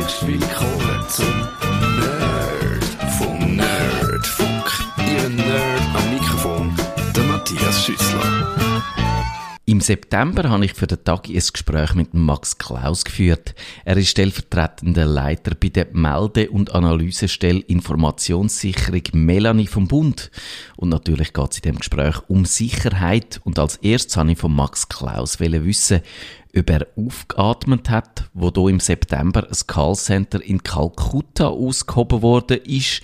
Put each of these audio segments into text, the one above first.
herzlich willkommen zum Nerd vom Nerdfunk. Ihr Nerd am Mikrofon, der Matthias Schüssler. Im September habe ich für den Tag ein Gespräch mit Max Klaus geführt. Er ist stellvertretender Leiter bei der Melde- und Analysestelle Informationssicherung Melanie vom Bund. Und natürlich geht es in dem Gespräch um Sicherheit. Und als erstes habe ich von Max Klaus wissen, ob er aufgeatmet hat, wo do im September ein Callcenter in Kalkutta ausgehoben worden ist.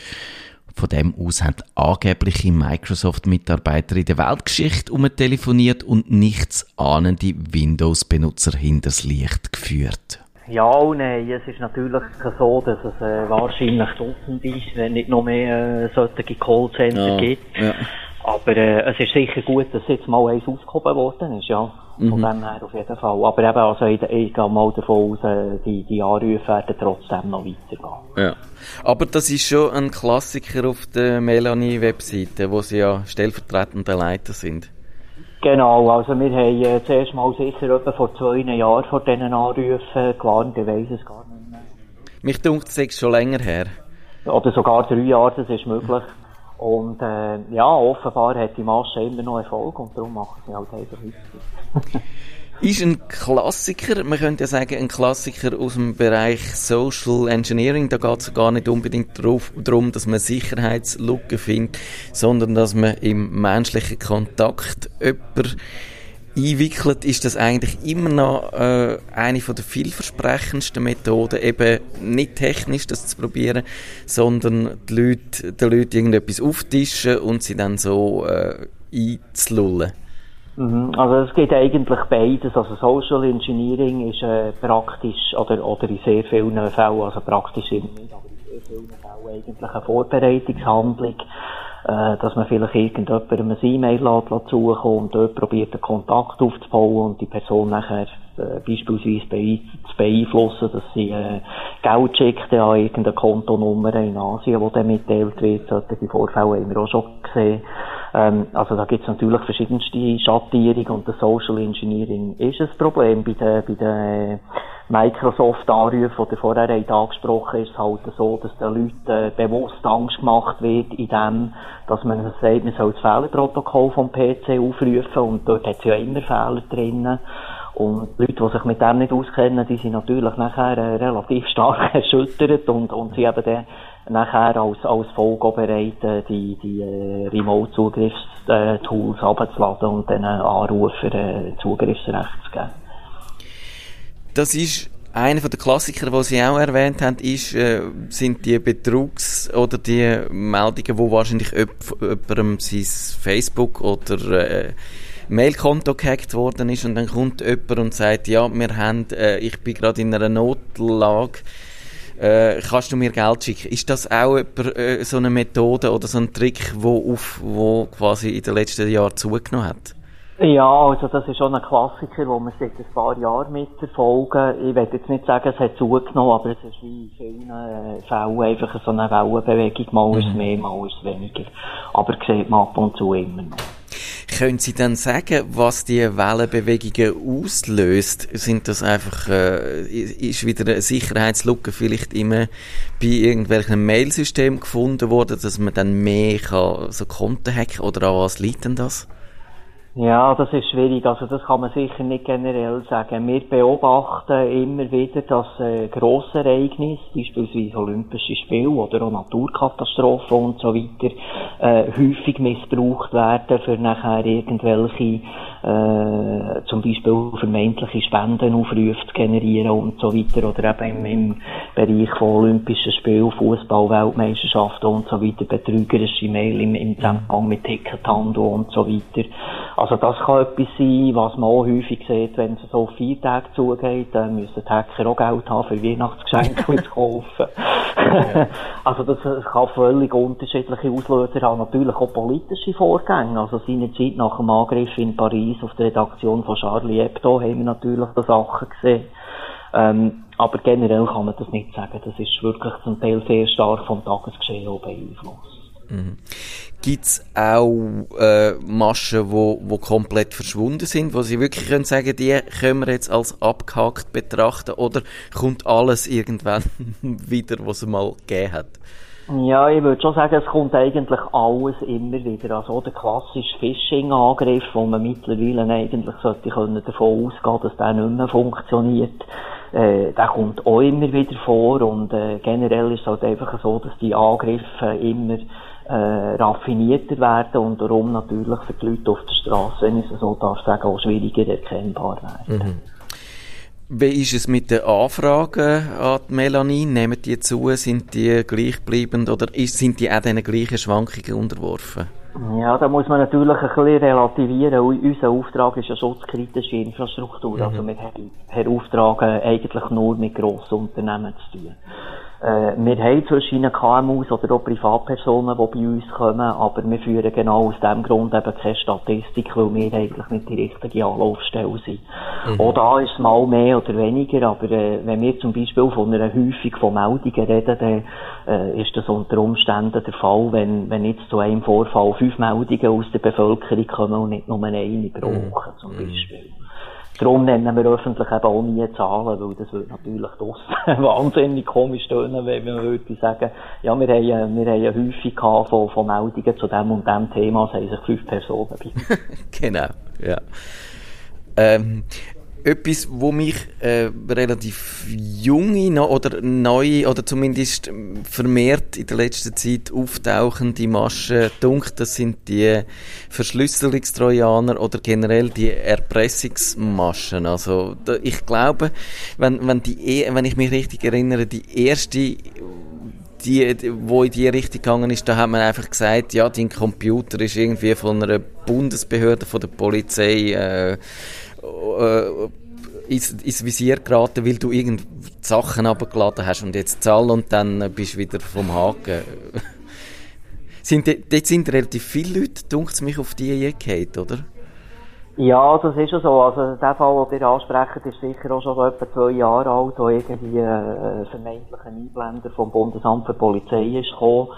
Von dem aus haben angebliche Microsoft-Mitarbeiter in der Weltgeschichte umtelefoniert und nichts ahnende Windows-Benutzer hinters Licht geführt. Ja und nein, es ist natürlich so, dass es äh, wahrscheinlich Dutzende ist, wenn nicht noch mehr äh, solche Callcenter Ja, gibt. ja. Aber äh, es ist sicher gut, dass jetzt mal eins aufgehoben worden ist, ja. Von Mhm. dem her auf jeden Fall. Aber eben, also ich, ich gehe mal davon aus, äh, die, die Anrufe werden trotzdem noch weitergehen. Ja. Aber das ist schon ein Klassiker auf der Melanie-Webseite, wo sie ja stellvertretende Leiter sind. Genau, also wir haben äh, zuerst mal sicher etwa vor zwei Jahren vor diesen Anrufen gewarnt, ich weiss es gar nicht mehr. Mich dunkt es schon länger her. Oder sogar drei Jahre, das ist möglich. Und äh, ja, offenbar hat die Masche immer noch Erfolg und darum machen sie halt einfach weiter. Ist ein Klassiker, man könnte ja sagen, ein Klassiker aus dem Bereich Social Engineering. Da geht es gar nicht unbedingt darum, dass man Sicherheitslücken findet, sondern dass man im menschlichen Kontakt jemanden einwickelt, ist das eigentlich immer noch äh, eine von der vielversprechendsten Methoden, eben nicht technisch das zu probieren, sondern die Leute, den Leuten irgendetwas auftischen und sie dann so äh, einzulullen. Mhm. Also es geht eigentlich beides. Also Social Engineering ist äh, praktisch, oder, oder in sehr vielen Fällen, also praktisch in, aber in sehr vielen Fällen eigentlich eine Vorbereitungshandlung, äh, dass man vielleicht irgendjemandem ein E-Mail zukommen und dort probiert einen Kontakt aufzubauen und die Person nachher äh, beispielsweise bei, zu beeinflussen, dass sie äh, Geld schickt an irgendeine Kontonummer in Asien, die dann mitteilt wird. Solche Vorfälle haben wir auch schon gesehen. Ähm, also da gibt es natürlich verschiedenste Schattierungen und das Social Engineering ist ein Problem. Bei den, bei den Microsoft-Anrufen, die vorher angesprochen ist es halt so, dass den Leuten äh, bewusst Angst gemacht wird, in dem, dass man sagt, man soll das Fehlerprotokoll vom PC aufrufen und dort hat es ja immer Fehler drinnen. Und Leute, die sich mit dem nicht auskennen, die sind natürlich nachher äh, relativ stark erschüttert und, und sie eben dann nachher als, als Folge bereit, äh, die, die äh, Remote-Zugriffstools abzuladen und den Anrufer äh, Zugriffsrecht zu geben. Das ist einer der Klassiker, die Sie auch erwähnt haben, ist, äh, sind die Betrugs- oder die Meldungen, wo wahrscheinlich jemand- jemandem sein Facebook oder äh, Mailkonto gehackt worden ist und dann kommt jemand und sagt, ja, wir haben, äh, ich bin gerade in einer Notlage, äh, kannst du mir Geld schicken? Ist das auch äh, so eine Methode oder so ein Trick, wo, auf, wo quasi in den letzten Jahren zugenommen hat? Ja, also das ist schon ein Klassiker, den wir seit ein paar Jahren mitverfolgen. Ich will jetzt nicht sagen, es hat zugenommen, aber es ist wie in vielen äh, Fällen einfach so eine Wellenbewegung. Mal ist es mehr, mal ist es weniger. Aber sieht man ab und zu immer noch. Können Sie dann sagen, was die Wellenbewegungen auslöst? Sind das einfach, äh, ist wieder eine Sicherheitslücke vielleicht immer bei irgendwelchen Mailsystemen gefunden worden, dass man dann mehr kann, so Konten hacken oder an was liegt denn das? Ja, das ist schwierig. Also das kann man sicher nicht generell sagen. Wir beobachten immer wieder, dass äh, grosse Ereignisse, beispielsweise Olympische Spiele oder auch Naturkatastrophen und so weiter, äh, häufig missbraucht werden, für nachher irgendwelche äh, zum Beispiel vermeintliche Spendenaufrufe zu generieren und so weiter oder eben im, im Bereich von Olympischen Spielen, Fußball, Weltmeisterschaften und so weiter, betrügerische Mail im, im Zusammenhang mit Tickethandel und so weiter. Also das kann etwas sein, was man auch häufig sieht, wenn es so vier Tage zugeht, dann müssen die Hacker auch Geld haben für Weihnachtsgeschenke zu kaufen. also das kann völlig unterschiedliche Auslöser haben, natürlich auch politische Vorgänge. Also seinerzeit nach dem Angriff in Paris auf die Redaktion von Charlie Hebdo haben wir natürlich so Sachen gesehen. Ähm, aber generell kann man das nicht sagen. Das ist wirklich zum Teil sehr stark vom Tagesgeschehen beeinflusst. Gibt es auch äh, Maschen, wo, wo komplett verschwunden sind, wo Sie wirklich können sagen, die können wir jetzt als abgehakt betrachten oder kommt alles irgendwann wieder, was es mal gegeben hat? Ja, ich würde schon sagen, es kommt eigentlich alles immer wieder. Also der klassische Phishing-Angriff, wo man mittlerweile eigentlich sollte können davon ausgehen, dass der nicht mehr funktioniert, äh, der kommt auch immer wieder vor und äh, generell ist es halt einfach so, dass die Angriffe immer äh, raffinierter werden und darum natürlich für die Leute auf der Straße, wenn ich es so darf sagen, auch schwieriger erkennbar werden. Mhm. Wie ist es mit den Anfragen an die Melanie? Nehmen die zu? Sind die gleichbleibend oder sind die auch diesen gleichen Schwankungen unterworfen? Ja, da muss man natürlich ein bisschen relativieren. Unser Auftrag ist eine schutzkritische Infrastruktur. Mhm. Also wir beauftragen eigentlich nur mit grossen Unternehmen zu tun. Äh, wir haben zwischen KMUs oder auch Privatpersonen, die bei uns kommen, aber wir führen genau aus dem Grund eben keine Statistik, weil wir eigentlich nicht die richtige Anlaufstelle sind. Mhm. Auch da ist es mal mehr oder weniger, aber äh, wenn wir zum Beispiel von einer Häufung von Meldungen reden, dann äh, ist das unter Umständen der Fall, wenn, wenn jetzt zu einem Vorfall fünf Meldungen aus der Bevölkerung kommen und nicht nur eine pro Woche zum mhm. Beispiel. Darum nennen wir öffentlich eben auch nie Zahlen, weil das würde natürlich draussen wahnsinnig komisch tönen, wenn man würde sagen, ja, wir haben, wir haben häufig von, von Meldungen zu dem und dem Thema, es haben sich fünf Personen bei. genau, ja. Ähm, etwas, wo mich äh, relativ junge oder neue oder zumindest vermehrt in der letzten Zeit auftauchende Maschen dunkt, das sind die Verschlüsselungstrojaner oder generell die Erpressungsmaschen. Also da, ich glaube, wenn, wenn, die, e, wenn ich mich richtig erinnere, die erste die, wo in die Richtung gegangen ist, da hat man einfach gesagt, ja, dein Computer ist irgendwie von einer Bundesbehörde, von der Polizei äh, äh, ins, ins Visier geraten, weil du irgend Sachen abgeladen hast und jetzt zahl und dann bist du wieder vom Haken. sind, dort sind relativ viele Leute, dunkt mich, auf die eingehauen, oder? Ja, das ist ja so. Also, der Fall, den ihr ansprecht, ist sicher auch schon etwa zwei Jahre alt, wo irgendwie ein äh, vermeintlicher Einblender vom Bundesamt für Polizei ist gekommen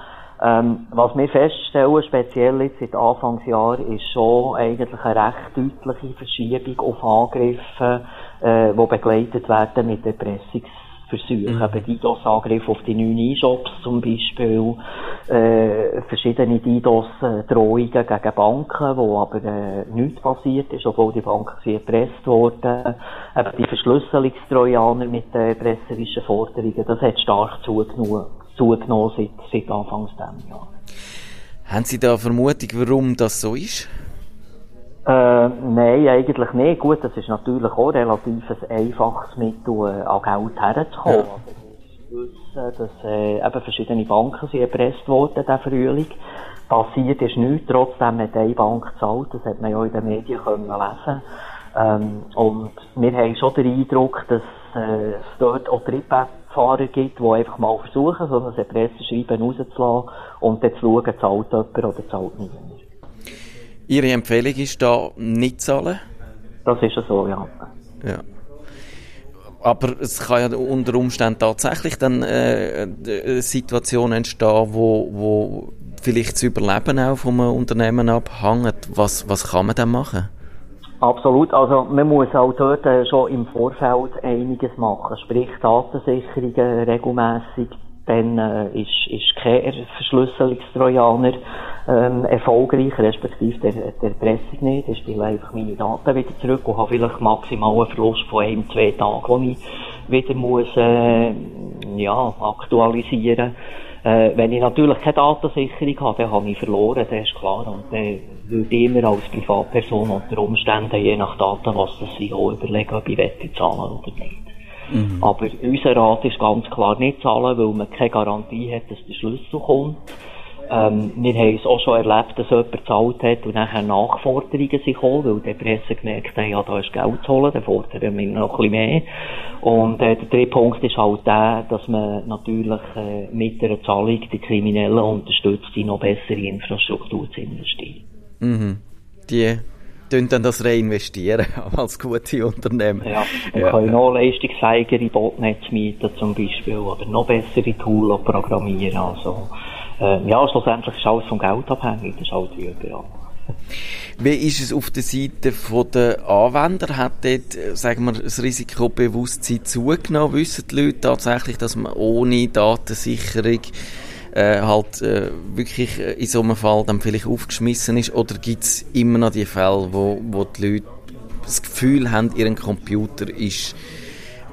ähm, was wir feststellen, speziell jetzt seit Anfangsjahr, ist schon eigentlich eine recht deutliche Verschiebung auf Angriffe, äh, die begleitet werden mit Erpressungsversuchen. Mhm. Eben DDoS-Angriffe auf die neuen E-Shops zum Beispiel, äh, verschiedene DDoS-Drohungen gegen Banken, wo aber äh, nichts passiert ist, obwohl die Banken sie erpresst wurden. Eben die Verschlüsselungstrojaner mit äh, erpresserischen Forderungen, das hat stark zugenommen zugenommen seit, seit Anfangs dieses Jahr. Haben Sie da eine Vermutung, warum das so ist? Äh, nein, eigentlich nicht. Gut, das ist natürlich auch relativ ein einfaches Mittel, äh, an Geld herzukommen. Ja. Also, wissen, dass äh, eben verschiedene Banken sind erpresst worden, der Frühling. Passiert ist nichts, trotzdem hat eine Bank gezahlt, das hat man ja in den Medien können lesen ähm, Und wir haben schon den Eindruck, dass äh, es dort auch Triebwerke Fahrer gibt, die einfach mal versuchen, so ein Presseschreiben rauszulassen und dann zu schauen, zahlt jemand oder zahlt niemand. Ihre Empfehlung ist da nicht zahlen? Das ist ja so, ja. ja. Aber es kann ja unter Umständen tatsächlich dann äh, eine Situation entstehen, wo, wo vielleicht das Überleben auch vom Unternehmen abhängt. Was, was kann man dann machen? Absolut. Also man muss auch dort äh, schon im Vorfeld einiges machen. Sprich Datensicherungen regelmäßig. Dann äh, ist, ist kein Verschlüsselungstrojaner ähm, erfolgreich, respektive der, der Pressung nicht. Ich spiele einfach meine Daten wieder zurück und habe vielleicht maximal einen Verlust von ein, zwei Tagen, wo ich wieder muss, äh, ja, aktualisieren äh, wenn ich natürlich keine Datensicherung habe, dann habe ich verloren, das ist klar. Und dann würde ich immer als Privatperson unter Umständen, je nach Daten, was das sind, auch überlegen, ob ich wette zahlen oder nicht. Mhm. Aber unser Rat ist ganz klar nicht zahlen, weil man keine Garantie hat, dass der Schlüssel kommt. Ähm, wir haben es auch schon erlebt, dass jemand gezahlt hat und nachher Nachforderungen sind gekommen, weil die Presse gemerkt hat, ja, da ist Geld zu holen, dann fordern wir noch ein bisschen mehr. Und äh, der dritte Punkt ist halt der, dass man natürlich äh, mit der Zahlung die Kriminellen unterstützt, in noch bessere Infrastruktur zu investieren. Mhm. Die tun dann das reinvestieren als gute Unternehmen. Ja, man ja. können noch leistungsfähigere Botnetze mieten zum Beispiel oder noch bessere Tools programmieren. Also äh, ja, schlussendlich ist alles vom Geld abhängig, das ist halt wie überall. Wie ist es auf der Seite der Anwender? Hat dort, sagen wir, das Risikobewusstsein zugenommen? Wissen die Leute tatsächlich, dass man ohne Datensicherung äh, halt äh, wirklich in so einem Fall dann vielleicht aufgeschmissen ist? Oder gibt es immer noch die Fälle, wo, wo die Leute das Gefühl haben, ihr Computer ist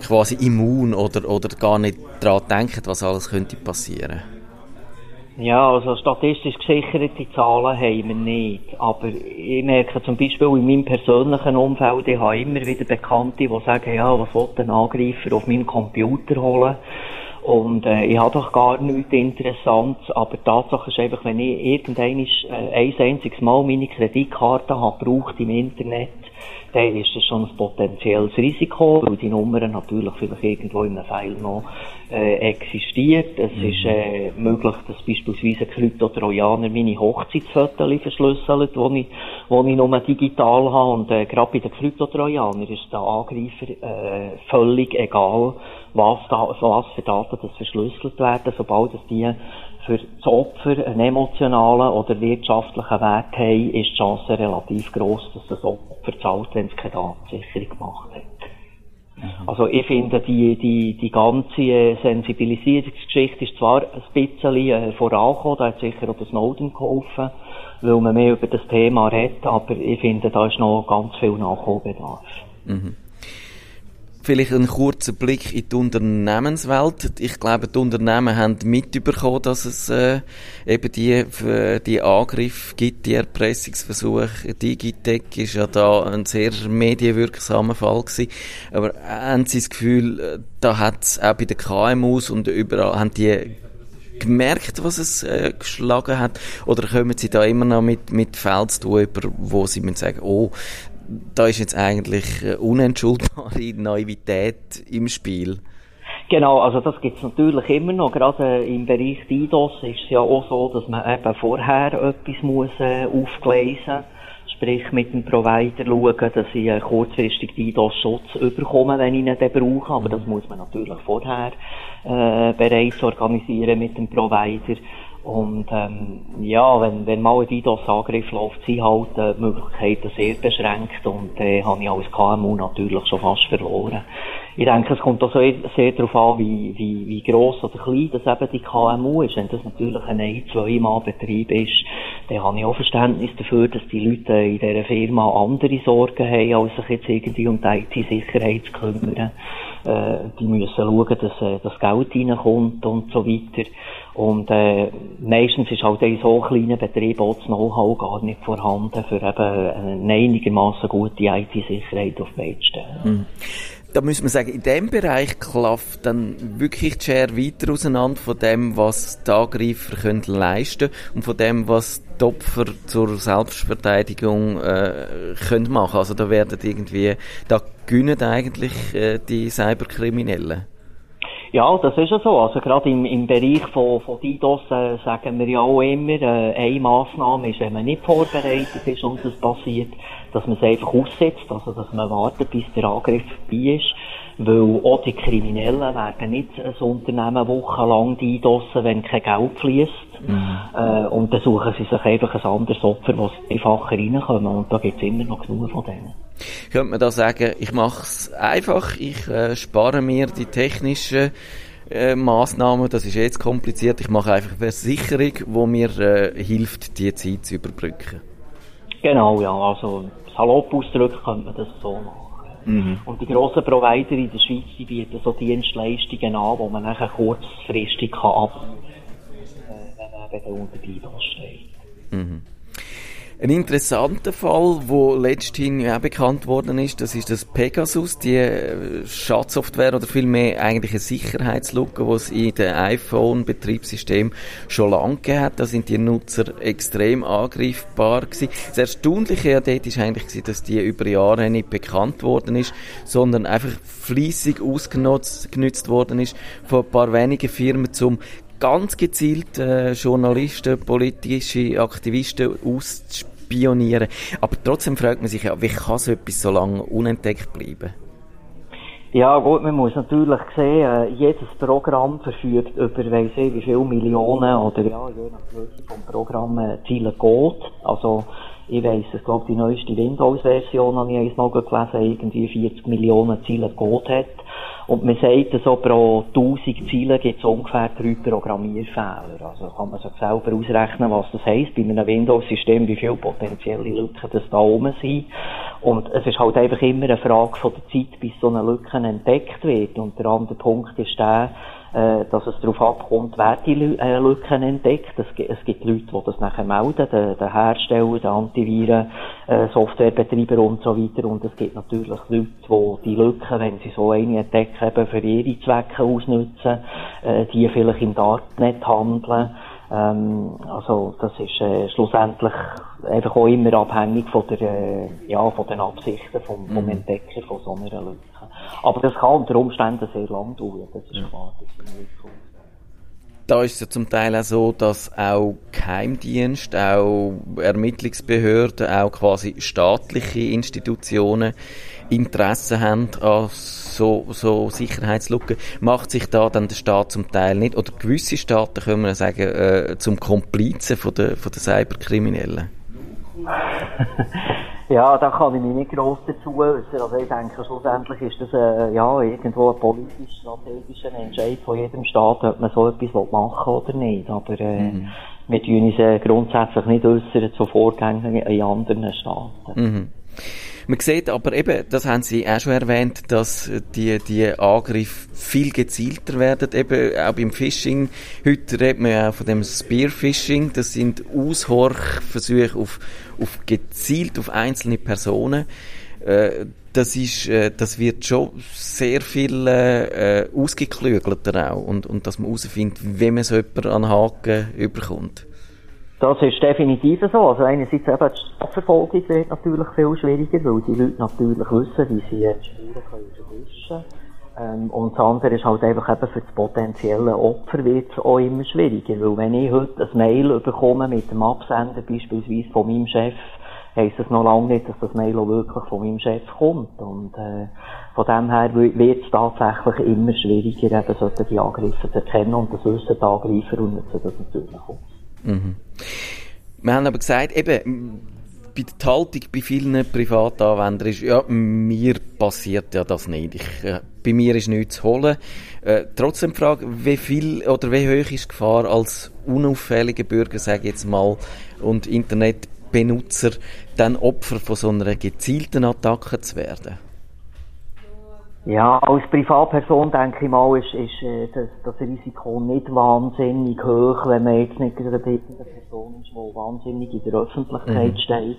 quasi immun oder, oder gar nicht daran denken, was alles könnte passieren? Ja, also statistisch gesicherte Zahlen haben wir nicht. Aber ich merke zum Beispiel in meinem persönlichen Umfeld, ich habe immer wieder Bekannte, die sagen, ja, was will ein Angreifer auf meinem Computer holen? Und äh, ich habe doch gar nichts Interessantes, aber Tatsache ist einfach, wenn ich irgendein äh, ein einziges Mal meine Kreditkarte habe gebraucht im Internet, dann ist das schon ein potenzielles Risiko, weil die Nummer natürlich vielleicht irgendwo in einem File noch äh, existiert. Es mhm. ist äh, möglich, dass beispielsweise ein Krypto-Trojaner meine Hochzeitsfotos verschlüsselt, die ich, wo ich nur digital habe. Und äh, gerade bei den Krypto-Trojanern ist der Angreifer äh, völlig egal, was, da, was für Daten das verschlüsselt werden, sobald es die für das Opfer einen emotionalen oder wirtschaftlichen Wert haben, ist die Chance relativ groß, dass das Opfer zahlt, wenn es keine Datensicherung gemacht hat. Mhm. Also ich finde, die, die, die ganze äh, Sensibilisierungsgeschichte ist zwar ein bisschen äh, vorangekommen, da hat sicher auch der Snowden geholfen, weil man mehr über das Thema redet, aber ich finde, da ist noch ganz viel Nachholbedarf. Mhm. Vielleicht ein kurzer Blick in die Unternehmenswelt. Ich glaube, die Unternehmen haben mitbekommen, dass es äh, eben die, die Angriffe gibt, die Erpressungsversuche. Digitec ist ja da ein sehr medienwirksamer Fall gewesen. Aber haben Sie das Gefühl, äh, da hat es auch bei den KMUs und überall, haben die gemerkt, was es äh, geschlagen hat? Oder kommen Sie da immer noch mit, mit Fällen zu tun, wo Sie sagen, oh, da ist jetzt eigentlich äh, unentschuldbare Naivität im Spiel. Genau, also das gibt's natürlich immer noch. Gerade im Bereich DDoS ist es ja auch so, dass man eben vorher etwas muss äh, aufgleisen Sprich, mit dem Provider schauen, dass ich einen kurzfristig DDoS-Schutz überkomme, wenn ich ihn dann brauche. Aber das muss man natürlich vorher äh, bereits organisieren mit dem Provider. Und ähm, ja, wenn, wenn mal ein DDoS-Angriff läuft, sind halt äh, die Möglichkeiten sehr beschränkt und äh, habe ich als KMU natürlich schon fast verloren. Ich denke, es kommt auch sehr, sehr darauf an, wie, wie, wie gross oder klein das eben die KMU ist. Wenn das natürlich ein ein-, zwei-Mann-Betrieb ist, dann habe ich auch Verständnis dafür, dass die Leute in dieser Firma andere Sorgen haben, als sich jetzt irgendwie um die IT-Sicherheit zu kümmern. Äh, die müssen schauen, dass äh, das Geld reinkommt und so weiter. Und äh, meistens ist halt in so kleinen Betrieben auch das Know-how gar nicht vorhanden, für eben eine einigermaßen gute IT-Sicherheit auf die. Mhm da muss man sagen, in dem Bereich klafft dann wirklich die Schere weiter auseinander von dem, was die Angreifer können leisten und von dem, was die Opfer zur Selbstverteidigung äh, können machen. Also da werden irgendwie, da gewinnen eigentlich äh, die Cyberkriminellen. Ja, das ist ja so. Also gerade im, im Bereich von, von DDoS äh, sagen wir ja auch immer, äh, eine Massnahme ist, wenn man nicht vorbereitet ist und das passiert, dass man es einfach aussetzt, also dass man wartet, bis der Angriff vorbei ist. Weil auch die Kriminellen werden nicht ein Unternehmen wochenlang eindossen, wenn kein Geld fließt. Mhm. Äh, und dann suchen sie sich einfach ein anderes Opfer, wo sie einfacher reinkommen. Und da gibt es immer noch genug von denen. Könnte man da sagen, ich mache es einfach, ich äh, spare mir die technischen äh, Massnahmen, das ist jetzt kompliziert, ich mache einfach eine Versicherung, die mir äh, hilft, die Zeit zu überbrücken. Genau, ja, also salopp ausdrücken könnte man das so machen. Mhm. Und die grossen Provider in der Schweiz, die bieten so Dienstleistungen an, wo man nachher kurzfristig kann ab, äh, wenn man eben unter DDoS steht. Mhm. Ein interessanter Fall, wo letzthin ja bekannt worden ist, das ist das Pegasus, die äh, Schadsoftware oder vielmehr eigentlich eine Sicherheitslücke, die es in den iPhone-Betriebssystem schon lange hat. Da sind die Nutzer extrem angreifbar gewesen. Das Erstaunliche ja dort ist eigentlich dass die über Jahre nicht bekannt worden ist, sondern einfach fließig ausgenutzt genutzt worden ist von ein paar wenigen Firmen, um ganz gezielt äh, Journalisten, politische Aktivisten auszuspionieren. Aber trotzdem fragt man sich ja, wie kann so etwas so lange unentdeckt bleiben? Ja, gut, man muss natürlich sehen, äh, jedes Programm verfügt über, weiss ich, wie viele Millionen oder ja, je nach Größe vom Programm äh, Ziele geht. Also, ich weiss, ich glaube, die neueste Windows-Version, habe ich einmal gelesen, irgendwie 40 Millionen Ziele Code hat. Und man sagt, so pro 1000 Ziele gibt es ungefähr drei Programmierfehler. Also kann man sich selber ausrechnen, was das heisst bei einem Windows-System, wie viele potenzielle Lücken das da oben sind. Und es ist halt einfach immer eine Frage von der Zeit, bis so eine Lücke entdeckt wird. Und der andere Punkt ist der, äh, dass es darauf abkommt, wer die äh, Lücken entdeckt. Es gibt, Leute, die das nachher melden, der, der Hersteller, der Antiviren, äh, Softwarebetreiber und so weiter. Und es gibt natürlich Leute, die die Lücken, wenn sie so eine entdecken, eben für ihre Zwecke ausnutzen, äh, die vielleicht im Darknet handeln. Ähm, also das ist äh, schlussendlich einfach auch immer abhängig von der, äh, ja, von den Absichten vom, vom mhm. Entdecker von so einer Lücke. Aber das kann unter Umständen sehr lang dauern, das ist klar. Das ist da ist es ja zum Teil auch so, dass auch Geheimdienst, auch Ermittlungsbehörden, auch quasi staatliche Institutionen Interesse haben an so, so Sicherheitslücken. Macht sich da dann der Staat zum Teil nicht, oder gewisse Staaten können wir sagen, äh, zum Komplizen von der, von der Cyberkriminellen? Ja, da kann ich mich nicht gross dazu äußern. Also ich denke, schlussendlich ist das äh, ja, irgendwo ein politisch-strategischer Entscheid von jedem Staat, ob man so etwas machen will oder nicht. Aber äh, mhm. wir tun uns äh, grundsätzlich nicht äußern zu Vorgängen in anderen Staaten. Mhm. Man sieht aber eben, das haben Sie auch schon erwähnt, dass die, die Angriffe viel gezielter werden, eben auch beim Phishing. Heute redet man ja auch von dem Spearfishing. Das sind Aushorchversuche auf, auf gezielt auf einzelne Personen. Äh, das ist, äh, das wird schon sehr viel äh, ausgeklügelter auch und, und dass man herausfindet, wie man so jemanden an Haken überkommt. Das ist definitiv so. Also einerseits eben die Strafverfolgung wird natürlich viel schwieriger, weil die Leute natürlich wissen, wie sie die Spuren können verwischen ähm, Und das andere ist halt einfach eben für das potenzielle Opfer wird es auch immer schwieriger. Weil wenn ich heute ein Mail bekomme mit dem Absender beispielsweise von meinem Chef, heisst das noch lange nicht, dass das Mail auch wirklich von meinem Chef kommt. Und äh, von dem her wird es tatsächlich immer schwieriger, eben solche Angriffe zu erkennen und das wissen die Angreifer und nutzen das natürlich auch. Mhm. Wir haben aber gesagt, eben, bei der Haltung bei vielen Privatanwendern ist, ja, mir passiert ja das nicht. Ich, äh, bei mir ist nichts zu holen. Äh, trotzdem die Frage, wie viel oder wie hoch ist die Gefahr als unauffälliger Bürger, sage ich jetzt mal, und Internetbenutzer, dann Opfer von so einer gezielten Attacke zu werden? Ja, als Privatperson denke ich mal, ist, ist äh, das, das Risiko nicht wahnsinnig hoch, wenn man jetzt nicht gerade eine Person ist, die wahnsinnig in der Öffentlichkeit mhm. steht,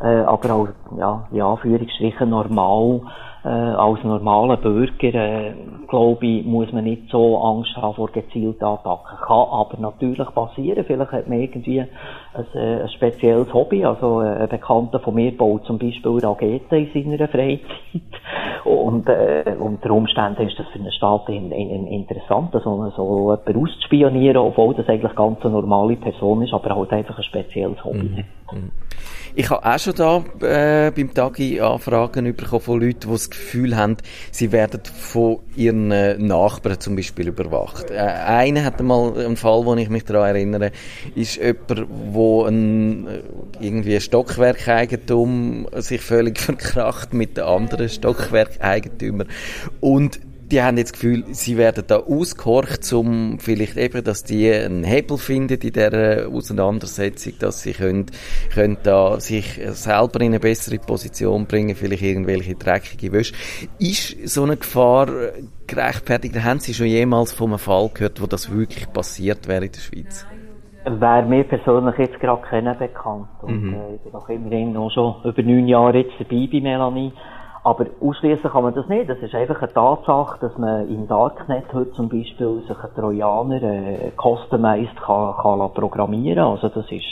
äh, aber auch, ja, in Anführungsstrichen normal äh, als normaler Bürger, äh, glaube ich, muss man nicht so Angst haben vor gezielten Attacken. Kann aber natürlich passieren. Vielleicht hat man irgendwie ein, äh, ein spezielles Hobby. Also äh, ein Bekannter von mir baut zum Beispiel Raketen in seiner Freizeit. Und äh, unter Umständen ist das für einen Staat in, in, interessant, so, so jemanden auszuspionieren, obwohl das eigentlich ganz eine normale Person ist, aber halt einfach ein spezielles Hobby. Mhm. Ich habe auch schon da äh, beim Tagi Anfragen bekommen von Leuten, die das Gefühl haben, sie werden von ihren äh, Nachbarn zum Beispiel überwacht. Äh, einer hat mal einen Fall, wo ich mich daran erinnere, ist jemand, wo ein, äh, irgendwie ein Stockwerkeigentum sich völlig verkracht mit den anderen Stockwerkeigentümern und die haben jetzt das Gefühl, sie werden da ausgehorcht, um vielleicht eben, dass die einen Hebel finden in dieser Auseinandersetzung, dass sie können, können da sich selber in eine bessere Position bringen, vielleicht irgendwelche dreckige Wäsche. Ist so eine Gefahr gerechtfertigt? Haben Sie schon jemals von einem Fall gehört, wo das wirklich passiert wäre in der Schweiz? Wäre mir persönlich jetzt gerade kennen bekannt. Und mhm. äh, ich bin auch immerhin noch schon über neun Jahre jetzt dabei bei Melanie. Aber ausschließen kann man das nicht. Das ist einfach eine Tatsache, dass man im Darknet heute zum Beispiel sich einen Trojaner äh, customized kann, kann programmieren Also das ist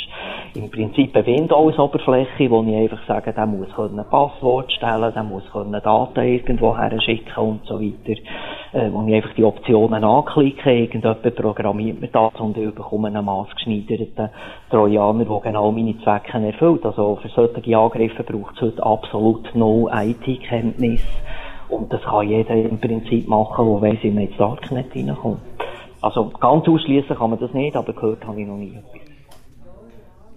im Prinzip eine Windows-Oberfläche, wo ich einfach sage, der muss ein Passwort stellen, der muss Daten irgendwo her schicken und so weiter. Äh, wo ich einfach die Optionen anklicke, irgendjemand programmiert mir das und ich bekomme einen maßgeschneiderten Trojaner, der genau meine Zwecke erfüllt. Also für solche Angriffe braucht es heute absolut no IT Kenntnis. Und das kann jeder im Prinzip machen, der weiss, wie man ins Darknet reinkommt. Also ganz ausschließen kann man das nicht, aber gehört habe ich noch nie etwas.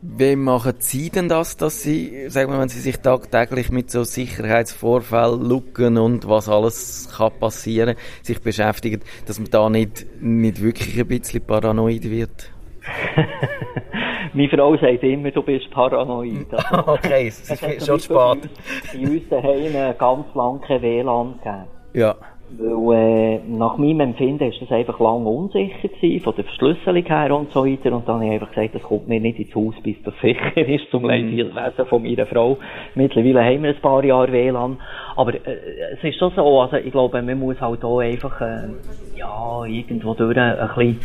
Wie machen Sie denn das, dass Sie, sagen wir, wenn Sie sich tagtäglich mit so Sicherheitsvorfällen, Lücken und was alles kann passieren, sich beschäftigen, dass man da nicht, nicht wirklich ein bisschen paranoid wird? Meine Frau sagt immer, du bist paranoid. Also, okay, es ist schon spät. In uns daheim ganz lange kein WLAN gegeben. Ja. Weil, äh, nach meinem Empfinden ist das einfach lange unsicher gewesen, von der Verschlüsselung her und so weiter. Und dann habe ich einfach gesagt, das kommt mir nicht ins Haus, bis das sicher ist, zum mhm. Lesen von meiner Frau. Mittlerweile haben wir ein paar Jahre WLAN. Aber, äh, es ist schon so, also, ich glaube, man muss halt hier einfach, äh, ja, irgendwo durch ein bisschen,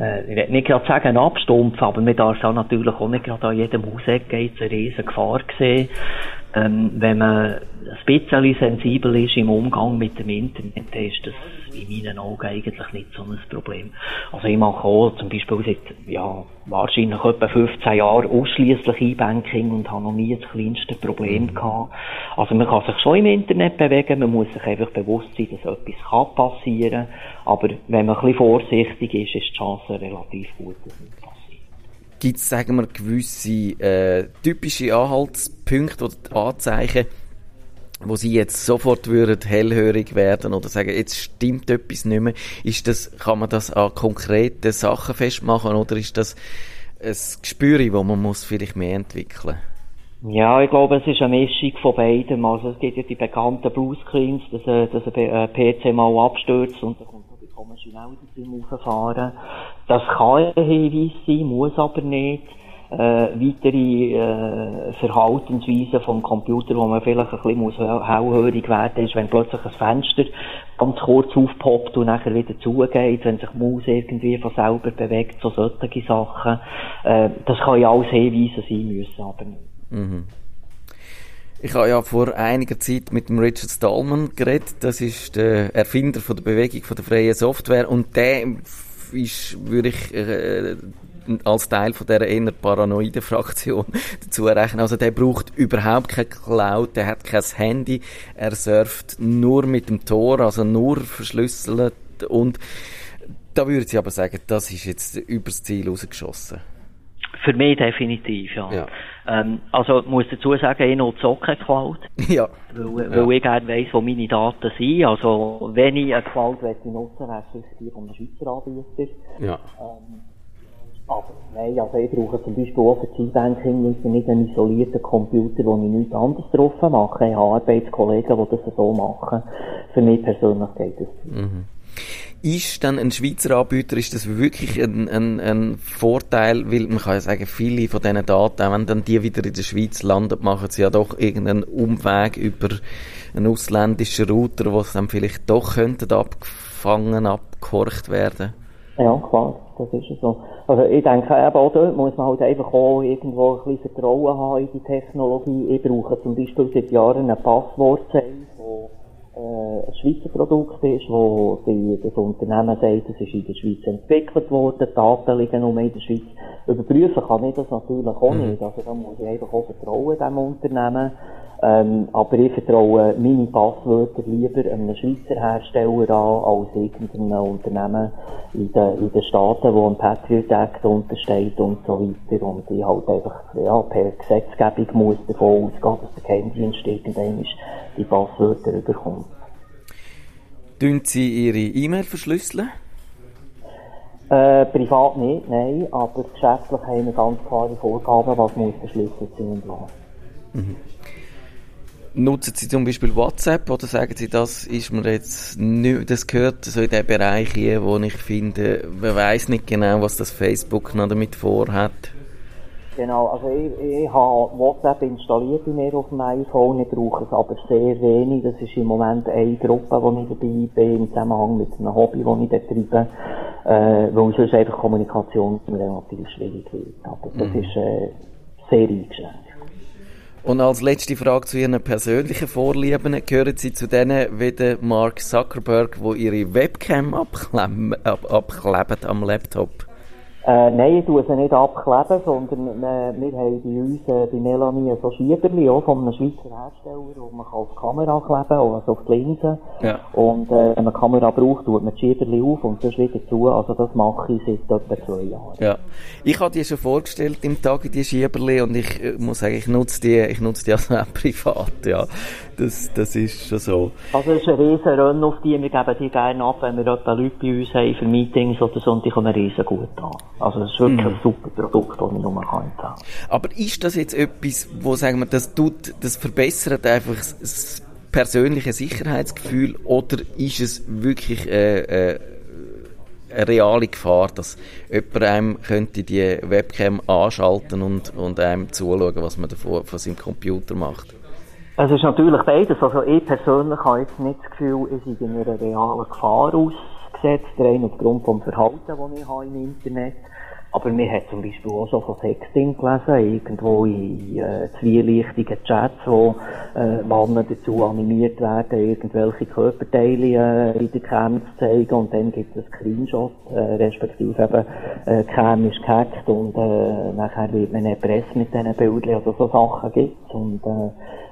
ich will nicht gerade sagen abstumpfen, aber man darf auch natürlich auch nicht gerade an jedem Hauseck eine riesen Gefahr sehen. Ähm, wenn man ein bisschen sensibel ist im Umgang mit dem Internet, dann ist das in meinen Augen eigentlich nicht so ein Problem. Also ich mache auch zum Beispiel seit, ja, wahrscheinlich etwa 15 Jahren ausschließlich E-Banking und habe noch nie das kleinste Problem mhm. gehabt. Also man kann sich schon im Internet bewegen, man muss sich einfach bewusst sein, dass etwas kann passieren aber wenn man ein bisschen vorsichtig ist, ist die Chance relativ gut, dass es passiert. Gibt es, sagen wir, gewisse äh, typische Anhaltspunkte oder Anzeichen, wo sie jetzt sofort würden hellhörig werden oder sagen, jetzt stimmt etwas nicht mehr. Ist das, kann man das an konkreten Sachen festmachen oder ist das ein Gespür, wo man muss vielleicht mehr entwickeln? Ja, ich glaube, es ist eine Mischung von beidem. Also es gibt ja die bekannten Bluescreens, dass, äh, dass ein PC mal abstürzt und dann kommt komische Meldung beim Rauffahren. Das kann ein Hinweis sein, muss aber nicht. Äh, weitere äh, Verhaltensweisen vom Computer, wo man vielleicht ein bisschen muss hellhörig werden ist, wenn plötzlich ein Fenster ganz kurz aufpoppt und nachher wieder zugeht, wenn sich die Maus irgendwie von selber bewegt, so solche Sachen. Äh, das kann ja alles Hinweise sein müssen, aber nicht. Mhm. Ich habe ja vor einiger Zeit mit dem Richard Stallman geredet. Das ist der Erfinder von der Bewegung von der freien Software und der ist, würde ich äh, als Teil von dieser eher paranoiden Fraktion dazu rechnen. Also der braucht überhaupt keine Cloud, der hat kein Handy, er surft nur mit dem Tor, also nur verschlüsselt und da würde ich aber sagen, das ist jetzt übers Ziel rausgeschossen. Für mich definitiv, ja. ja. Ähm, also, muss dazu sagen, ich nutze auch keine Cloud. Ja. Weil, weil ja. ich gerne weiss, wo meine Daten sind. Also, wenn ich eine Cloud möchte nutzen, wäre es sicher die von einem Schweizer Anbieter. Ja. Ähm, aber nein, also ich brauche zum Beispiel auch für E-Banking nicht einen isolierten Computer, wo ich nichts anderes drauf mache. Ich habe Arbeitskollegen, die das so machen. Für mich persönlich geht das. Mhm ist dann ein Schweizer Anbieter, ist das wirklich ein, ein, ein Vorteil, weil man kann ja sagen, viele von diesen Daten, wenn dann die wieder in der Schweiz landen, machen sie ja doch irgendeinen Umweg über einen ausländischen Router, wo sie dann vielleicht doch könnten abgefangen, abgehorcht werden. Ja, klar, das ist so. Also ich denke eben auch dort muss man halt einfach auch irgendwo ein bisschen Vertrauen haben in die Technologie. Ich brauche zum Beispiel seit Jahren ein Passwortzeichen, äh, ein Schweizer Produkt ist, wo die, das Unternehmen sagt, es ist in der Schweiz entwickelt worden, die Daten liegen nur in der Schweiz. Überprüfen kann ich das natürlich auch mhm. nicht. Also da muss ich einfach auch vertrauen diesem Unternehmen. Ähm, aber ich vertraue meine Passwörter lieber einem Schweizer Hersteller an, als irgendeinem Unternehmen in den, in den Staaten, wo ein Patriot Act untersteht und so weiter. Und ich halt einfach, ja, per Gesetzgebung muss davon ausgehen, dass der Geheimdienst irgendwann die Passwörter überkommt. Tun Sie Ihre E-Mail verschlüsseln? Äh, privat nicht, nein, aber geschäftlich haben wir ganz klare Vorgaben, was muss verschlüsselt sein und was. Mhm. Nutzen Sie zum Beispiel WhatsApp oder sagen Sie, das ist mir jetzt nicht, das gehört so in den Bereich hier, wo ich finde, man weiß nicht genau, was das Facebook noch damit vorhat? Genau, also ich, ich habe WhatsApp installiert bei mir auf dem iPhone, ich brauche es aber sehr wenig. Das ist im Moment eine Gruppe, wo ich dabei bin, im Zusammenhang mit einem Hobby, das ich betreibe, äh, weil sonst einfach Kommunikation relativ schwierig wird. Aber das mhm. ist äh, sehr eingeschränkt. Und als letzte Frage zu Ihren persönlichen Vorlieben. Gehören Sie zu denen wie der Mark Zuckerberg, wo ihre Webcam abkleben, ab, abkleben am Laptop? Äh, nein, ich tue sie nicht abkleben, sondern äh, wir haben bei uns äh, bei Melanie so Schieberli auch von einem Schweizer Hersteller, wo man auf die Kamera kleben kann, also auf die Linse. Ja. Und äh, wenn man die Kamera braucht, tut man die Schieberli auf und sonst wieder zu. Also das mache ich seit etwa zwei Jahren. Ja. Ich habe die schon vorgestellt im Tag, die Schieberli, und ich äh, muss sagen, ich nutze die, ich nutze die also auch privat, ja. Das, das ist schon so. Also es ist ein riesen Rennen auf die, wir geben die gerne ab, wenn wir etwa Leute bei uns haben für Meetings oder so, und die kommen riesen gut an. Also es ist wirklich ein super Produkt, das ich nur kann empfehlen. Aber ist das jetzt etwas, wo sagen wir, das tut, das verbessert einfach das- persönliche Sicherheitsgefühl oder ist es wirklich äh, äh, eine reale Gefahr, dass jemand einem könnte die Webcam anschalten und, und einem zuschauen, was man davon von seinem Computer macht? Es ist natürlich beides. Also ich persönlich habe jetzt nicht das Gefühl, ich sei in einer realen Gefahr ausgesetzt, rein aufgrund vom Verhalten, das ich habe im Internet. Aber mir hat zum Beispiel auch schon von Sexting gelesen, irgendwo in äh, zwielichtigen Chats, wo äh, Männer dazu animiert werden, irgendwelche Körperteile äh, in der Cam zu zeigen und dann gibt es einen Screenshot, äh, respektive eben äh, Cam ist gehackt und äh, nachher wird man erpresst mit diesen Bildern, also so Sachen gibt und äh,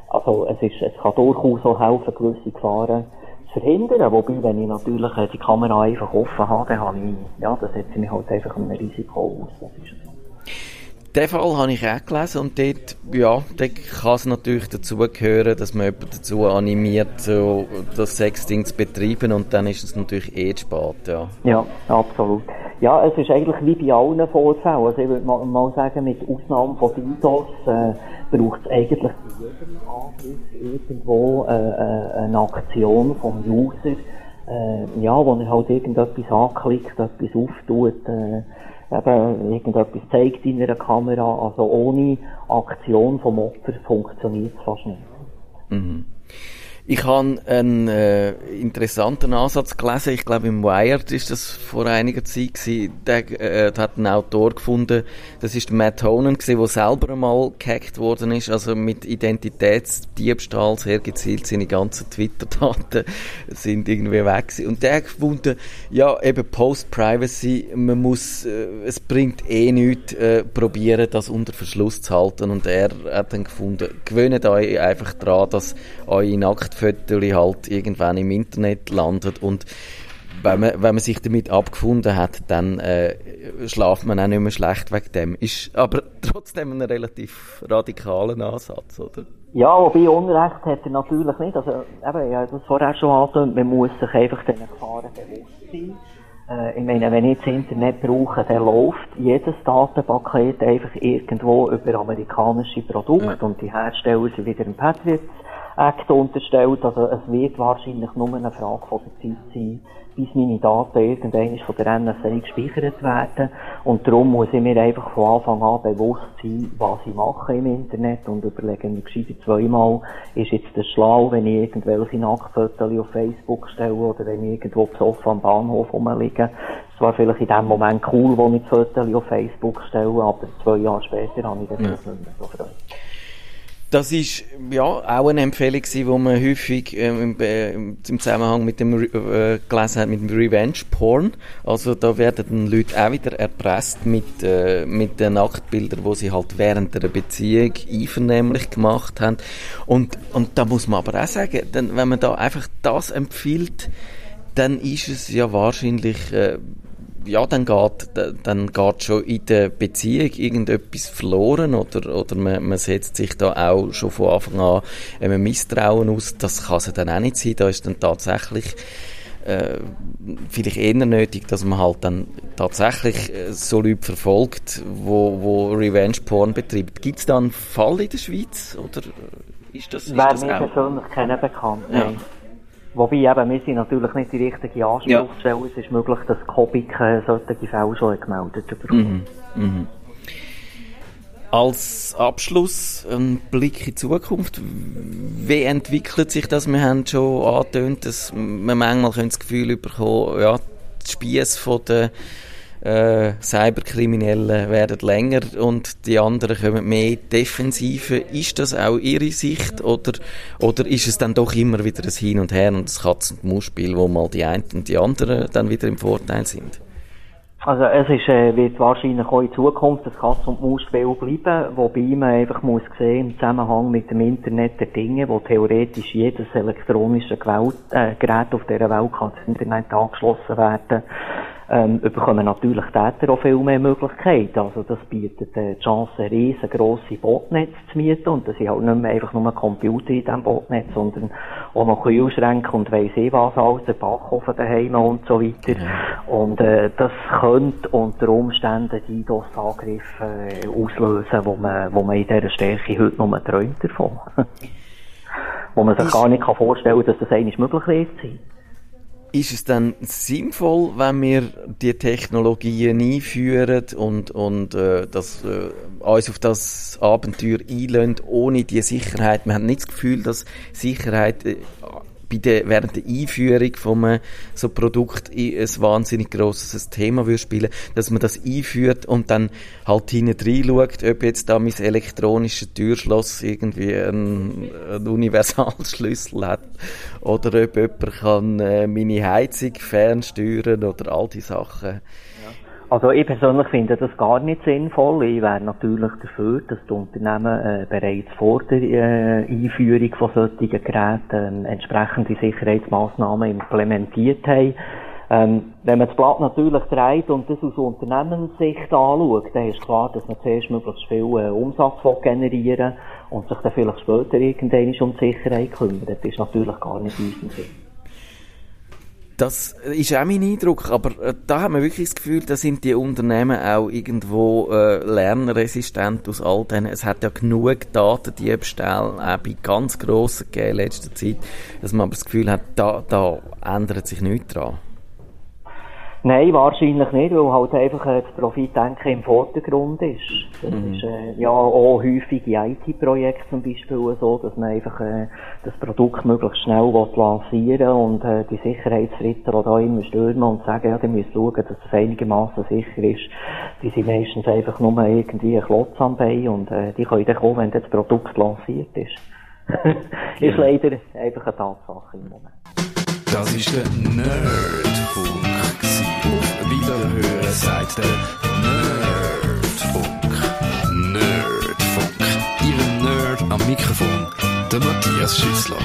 also es, ist, es kann durchaus auch helfen, gewisse Gefahren zu verhindern. Wobei, wenn ich natürlich äh, die Kamera einfach offen habe, dann habe ich, ja, dann setze ich mich halt einfach einem Risiko aus. Das ist so. Den Fall habe ich auch gelesen und dort, ja, dort kann es natürlich dazugehören, dass man jemanden dazu animiert, so das Sexting zu betreiben und dann ist es natürlich eh zu spät, ja. Ja, absolut. Ja, es ist eigentlich wie bei allen Vorfällen. Also ich würde mal, mal sagen, mit Ausnahme von DDoS äh, braucht es eigentlich bei jedem Angriff irgendwo äh, äh, eine Aktion vom User, äh, ja, wo er halt irgendetwas anklickt, etwas auftut, äh, eben irgendetwas zeigt in einer Kamera. Also ohne Aktion vom Opfer funktioniert es fast nicht. Ich habe einen äh, interessanten Ansatz gelesen. Ich glaube, im Wired ist das vor einiger Zeit gewesen. Der, äh, hat ein Autor gefunden, das ist Matt Honan der selber einmal gehackt worden ist, also mit Identitätsdiebstahl sehr gezielt seine ganzen Twitter-Daten sind irgendwie weg gewesen. Und der hat gefunden, ja, eben Post-Privacy, man muss, äh, es bringt eh nichts, äh, probieren, das unter Verschluss zu halten. Und er hat dann gefunden, gewöhnt euch einfach daran, dass eure Nacktfotos halt irgendwann im Internet landet und wenn man, wenn man sich damit abgefunden hat, dann äh, schlaft man auch nicht mehr schlecht wegen dem. Ist aber trotzdem ein relativ radikaler Ansatz, oder? Ja, wobei Unrecht hat er natürlich nicht. Also, eben, ja, das vorher schon angetönt, man muss sich einfach diesen Gefahren bewusst sein. Äh, ich meine, wenn ich das Internet brauche, dann läuft jedes Datenpaket einfach irgendwo über amerikanische Produkte Ja. und die Hersteller sind wieder im Patriot Act unterstellt. Also es wird wahrscheinlich nur eine Frage von der Zeit sein, bis meine Daten irgendwann von der NSA gespeichert werden. Und darum muss ich mir einfach von Anfang an bewusst sein, was ich mache im Internet und überlegen mir gescheiter zweimal, ist jetzt das schlau, wenn ich irgendwelche Nacktfotos auf Facebook stelle oder wenn ich irgendwo besoffen am Bahnhof rumliege. Es war vielleicht in dem Moment cool, wo ich das Foto auf Facebook stelle, aber zwei Jahre später habe ich das Ja. nicht mehr so Freude. Das ist ja auch eine Empfehlung die man häufig ähm, im, äh, im Zusammenhang mit dem äh, gelesen hat mit dem Revenge Porn. Also da werden dann Leute auch wieder erpresst mit äh, mit den Nacktbildern, wo sie halt während der Beziehung einvernehmlich gemacht haben. Und und da muss man aber auch sagen, dann, wenn man da einfach das empfiehlt, dann ist es ja wahrscheinlich äh, ja, dann geht, da- dann geht schon in der Beziehung irgendetwas verloren oder, oder man, man setzt sich da auch schon von Anfang an einem Misstrauen aus. Das kann es ja dann auch nicht sein. Da ist dann tatsächlich äh, vielleicht eher nötig, dass man halt dann tatsächlich äh, so Leute verfolgt, wo, wo Revenge Porn betreibt. Gibt es da einen Fall in der Schweiz oder ist das, ist Wäre das mir persönlich keiner bekannt. Ja. Wobei eben, wir sind natürlich nicht die richtige Anspruchsstelle. Es ist möglich, dass Kobik äh, solche Fälle schon hat gemeldet bekommen. Als Abschluss ein Blick in die Zukunft. Wie entwickelt sich das? Wir haben schon angetönt, dass man manchmal das Gefühl bekommen, ja, die Spiesse von den äh, Cyberkriminellen werden länger und die anderen kommen mehr Defensive. Ist das auch Ihre Sicht oder, oder ist es dann doch immer wieder ein Hin und Her und das Katz- und Maus-Spiel, wo mal die einen und die anderen dann wieder im Vorteil sind? Also es ist, äh, wird wahrscheinlich auch in Zukunft das Katz- und Maus-Spiel bleiben, wobei man einfach muss sehen, im Zusammenhang mit dem Internet der Dinge, wo theoretisch jedes elektronische äh, Gerät auf dieser Welt kann ins Internet angeschlossen werden, ähm, bekommen natürlich Täter auch viel mehr Möglichkeiten. Also das bietet äh, die Chance, riesengroße Botnetze zu mieten und das sind halt nicht mehr einfach nur Computer in diesem Botnetz, sondern auch noch Kühlschränke und weiss ich was alles, der Backofen daheim und so weiter. Ja. Und äh, das könnte unter Umständen die DOS-Angriffe äh, auslösen, wo man, wo man in dieser Stärke heute nur träumt davon. wo man sich gar nicht kann vorstellen kann, dass das eigentlich möglich wird sein. Ist es dann sinnvoll, wenn wir die Technologien einführen und, und äh, das, äh, uns auf das Abenteuer einlösen, ohne die Sicherheit? Wir haben nicht das Gefühl, dass Sicherheit äh, bei der, während der Einführung von einem so Produkt ein wahnsinnig grosses Thema würde spielen, dass man das einführt und dann halt hinten schaut, ob jetzt da mein elektronisches Türschloss irgendwie einen, einen Universalschlüssel hat oder ob jemand kann äh, meine Heizung fernsteuern oder all die Sachen. Also ich persönlich finde das gar nicht sinnvoll. Ich wäre natürlich dafür, dass die Unternehmen äh, bereits vor der äh, Einführung von solchen Geräten äh, entsprechende Sicherheitsmaßnahmen implementiert haben. Ähm, wenn man das Blatt natürlich dreht und das aus Unternehmenssicht anschaut, dann ist klar, dass man zuerst möglichst viel äh, Umsatz generieren und sich dann vielleicht später irgendwann um die Sicherheit kümmert. Das ist natürlich gar nicht unser Sinn. Das ist auch mein Eindruck, aber äh, da hat man wirklich das Gefühl, da sind die Unternehmen auch irgendwo äh, lernresistent aus all denen. Es hat ja genug Datendiebstähle auch bei ganz grossen gegeben in letzter Zeit, dass man aber das Gefühl hat, da, da ändert sich nichts dran. Nein, wahrscheinlich nicht, weil halt einfach äh, das Profitdenken im Vordergrund ist. Das mhm. ist äh, ja auch häufig in IT-Projekten zum Beispiel so, dass man einfach äh, das Produkt möglichst schnell lancieren und äh, die Sicherheitsritter, die da immer stürmen und sagen, ja, die müssen schauen, dass das einigermaßen sicher ist, die sind meistens einfach nur irgendwie ein Klotz am Bein und äh, die können dann kommen, wenn das Produkt lanciert ist. ist leider einfach eine Tatsache im Moment. Das ist der Nerdfunk. Auf Wiederhören sagt der Nerdfunk. Nerdfunk. Ihr Nerd am Mikrofon, der Matthias Schüssler.